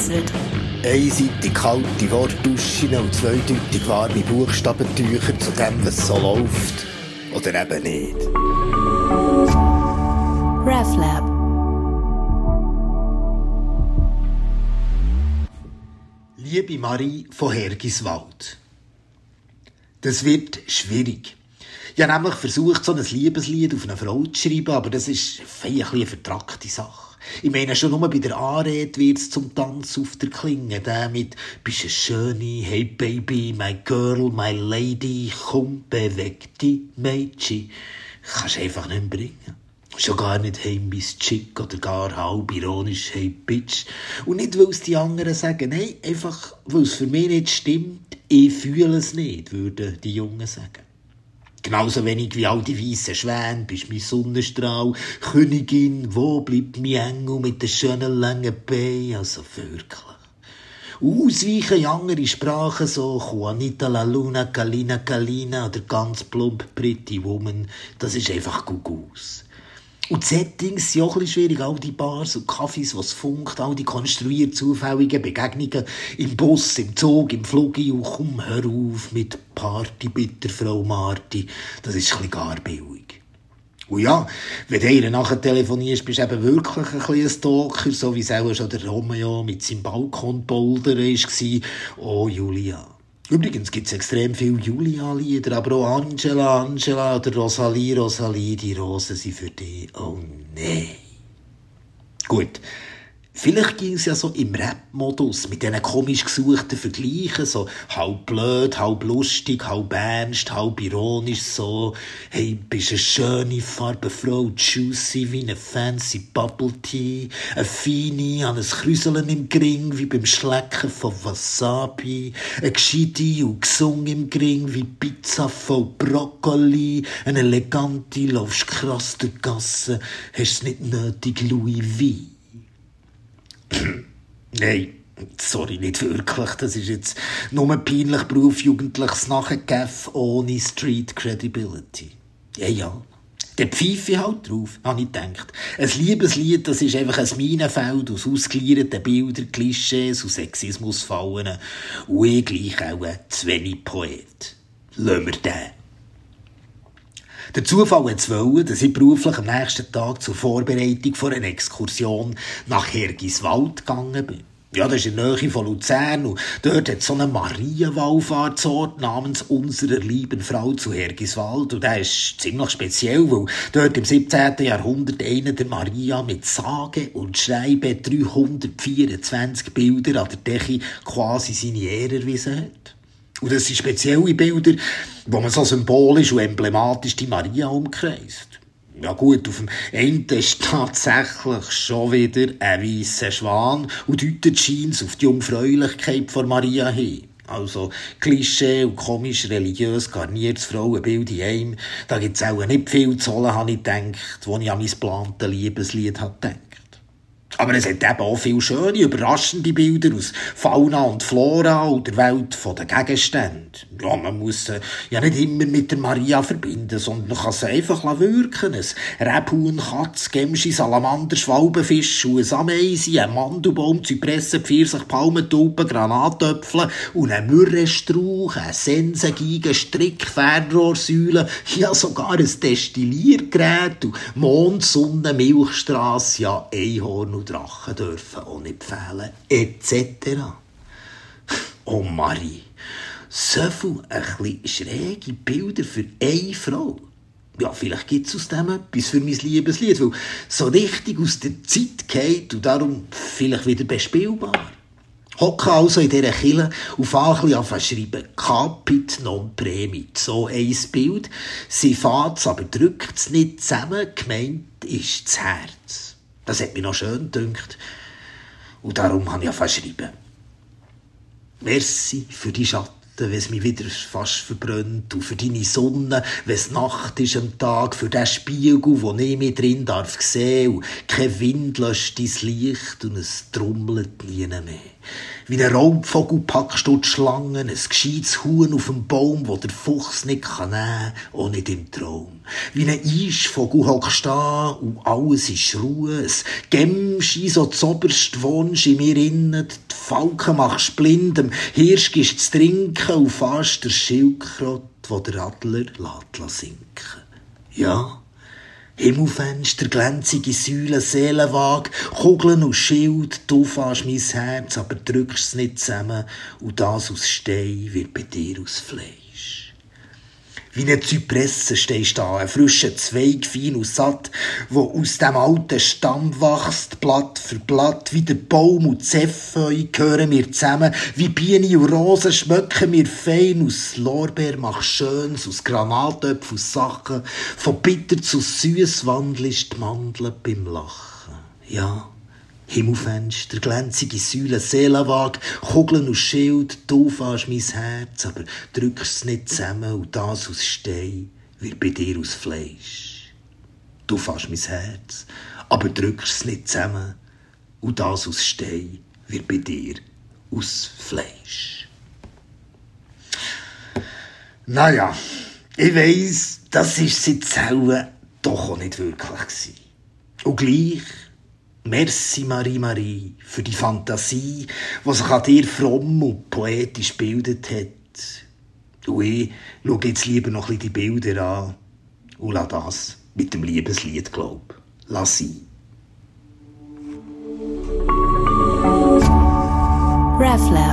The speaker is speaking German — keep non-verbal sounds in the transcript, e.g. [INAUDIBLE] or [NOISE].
vereinzelt. Einseitig kalte Wortduschen und zweideutig warme Buchstabentücher zu dem, was so läuft. Oder eben nicht. RefLab. Liebe Marie von Hergiswald. Das wird schwierig. Ich habe nämlich versucht, so ein Liebeslied auf eine Frau zu schreiben, aber das ist ein eine vertrackte Sache. Ich meine, schon nur bei der Anrede wird es zum Tanz auf der Klinge. Der mit «Bist eine Schöne, hey Baby, my girl, my lady, komm, beweg dich, Mädchen». Kannst du einfach nicht bringen. Schon gar nicht «Hey, Miss Chick» oder gar halb ironisch «Hey, Bitch». Und nicht, weil es die anderen sagen, nein, einfach, weil es für mich nicht stimmt. Ich fühle es nicht, würden die Jungen sagen. Genauso wenig wie all die weißen Schwäne, bist mein Sonnenstrahl, Königin, wo bleibt mein Engel mit den schönen langen Beinen, also wirklich. Ausweichen in andere Sprachen, so Juanita la Luna, Kalina Kalina oder ganz plump Pretty Woman, das ist einfach gut aus. Und die Settings sind auch ein bisschen schwierig. All die Bars und Cafés, was funkt, all die konstruiert zufälligen Begegnungen im Bus, im Zug, im Flug. Und komm, hör auf mit Party, bitte, Frau Marti. Das ist ein bisschen gar billig. Und ja, wenn du ihr nachher telefonierst, bist du eben wirklich ein bisschen ein Stalker, so wie es auch schon der Romeo mit seinem Balkonpolder war. Oh, Julia. Übrigens gibt es extrem viele Julia-Lieder, aber auch Angela, Angela oder Rosalie, Rosalie, die Rosen sind für dich. Oh nein. Gut. Vielleicht ging es ja so im Rap-Modus mit diesen komisch gesuchten Vergleichen, so halb blöd, halb lustig, halb ernst, halb ironisch, so, hey, bist eine schöne Farbenfrau, juicy wie eine fancy Bubble Tea, eine feine, an ein Krüseln im Gring wie beim Schlecken von Wasabi, eine gescheite und gesungen im Gring wie Pizza voll Brokkoli, eine elegante, laufst krass der Gasse, hast nicht nötig Louis V. [CLEARS THROAT] Nein, sorry, nicht wirklich. Das ist jetzt nur ein peinlich berufsjugendliches Nachgeff ohne Street Credibility. Ja, ja. Der Pfeife halt drauf, habe ich gedacht. Ein Liebeslied, das ist einfach ein Minenfeld aus ausgelierten Bildern, Klischees und Sexismusfallen. Und ich gleich auch ein zu wenig Poet. Lassen wir den. Der Zufall hat es wollen, dass ich beruflich am nächsten Tag zur Vorbereitung von einer Exkursion nach Hergiswald gegangen bin. Ja, das ist in der Nähe von Luzern und dort hat so einen Marienwallfahrtsort namens Unserer lieben Frau zu Hergiswald und der ist ziemlich speziell, weil dort im 17. Jahrhundert einer der Maria mit sage und schreibe 324 Bilder an der Decke quasi seine Ehre erwiesen hat. Und das sind spezielle Bilder, wo man so symbolisch und emblematisch die Maria umkreist. Ja gut, auf dem Ende ist tatsächlich schon wieder ein weißer Schwan und deutet scheint auf die Jungfräulichkeit von Maria hin. Also Klischee und komisch religiös garniertes Frauenbild in einem. Da gibt's auch nicht viel zu holen, habe ich gedacht, wo ich an mein geplantes Liebeslied gedacht. Aber es hat eben auch viele schöne, überraschende Bilder aus Fauna und Flora und der Welt der Gegenstände. Ja, man muss sie ja nicht immer mit der Maria verbinden, sondern kann sie einfach wirken. Ein Rebhuhn, Katz, Gemschi, Salamander, Schwalbenfisch, ein Ameise, ein Mandelbaum, Zypressen, Pfirsich, Palmentulpen, Granatöpfel und ein Mürrestrauch, ein Sensengigen, Strick, Fernrohrsäule, ja sogar ein Destilliergerät und Mond, Sonne, Milchstrasse, ja Einhorn und Drachen dürfen auch nicht fehlen, etc. Oh Marie, so viel schräge Bilder für eine Frau. Ja, vielleicht gibt es aus dem etwas für mein Liebeslied, weil so richtig aus der Zeit geht und darum vielleicht wieder bespielbar. Hocke also in dieser Kille und fange bisschen schreiben. Capit non premit. So ein Bild. Sie fährt aber drückt es nicht zusammen. Gemeint ist das Herz. Das hat mich noch schön gedünkt. Und darum habe ich ja schreiben. Merci für die Schatten, wenn es mich wieder fast verbrennt. Und für deine Sonne, wenn es Nacht ist am Tag. Für den Spiegel, wo ich mich drin darf sehen. Und kein Wind löscht dein Licht und es trommelt nie mehr. Wie ein Raubvogel packst du die Schlangen, ein gescheites Huhn auf dem Baum, wo der Fuchs nicht kann nehmen, auch nicht im Traum. Wie ein Eisvogel hockst da und alles ist Ruhe. Ein Gemschi, so zoberst wohnst in mir innen, Falken machst blind, dem Hirsch gibst zu trinken und fast der Schildkrott, wo der Adler lässt sinken. Ja, Himmelfenster, glänzige Säulen, Seelenwaage, Kugeln und Schild, du fährst mein Herz, aber drückst es nicht zusammen und das aus Stein wird bei dir aus Fleisch. Wie eine Zypresse stehst da, ein frischer Zweig, fein und satt, wo aus dem alten Stamm wächst, Blatt für Blatt, wie der Baum und Zepfeu gehören wir zusammen, wie Biene und Rosen schmecken wir fein, aus Lorbeer mach Schönes, aus Granatöpfen, aus Sachen, von bitter zu süß wandelst die Mandeln beim Lachen. Ja, Himmelfenster, glänzige Säulen, Seelenwaage, Kugeln und Schild, du fährst mein Herz, aber drückst es nicht zusammen und das aus Stein wird bei dir aus Fleisch. Du fährst mein Herz, aber drückst es nicht zusammen und das aus Stein wird bei dir aus Fleisch. Naja, ich weiss, das ist seit Zellen doch auch nicht wirklich gewesen. Und gleich Merci, Marie-Marie, für die Fantasie, die sich an dir fromm und poetisch bildet hat. Und ich schaue jetzt lieber noch ein die Bilder an und lass das mit dem Liebeslied, glaub. Lass sie. RefLab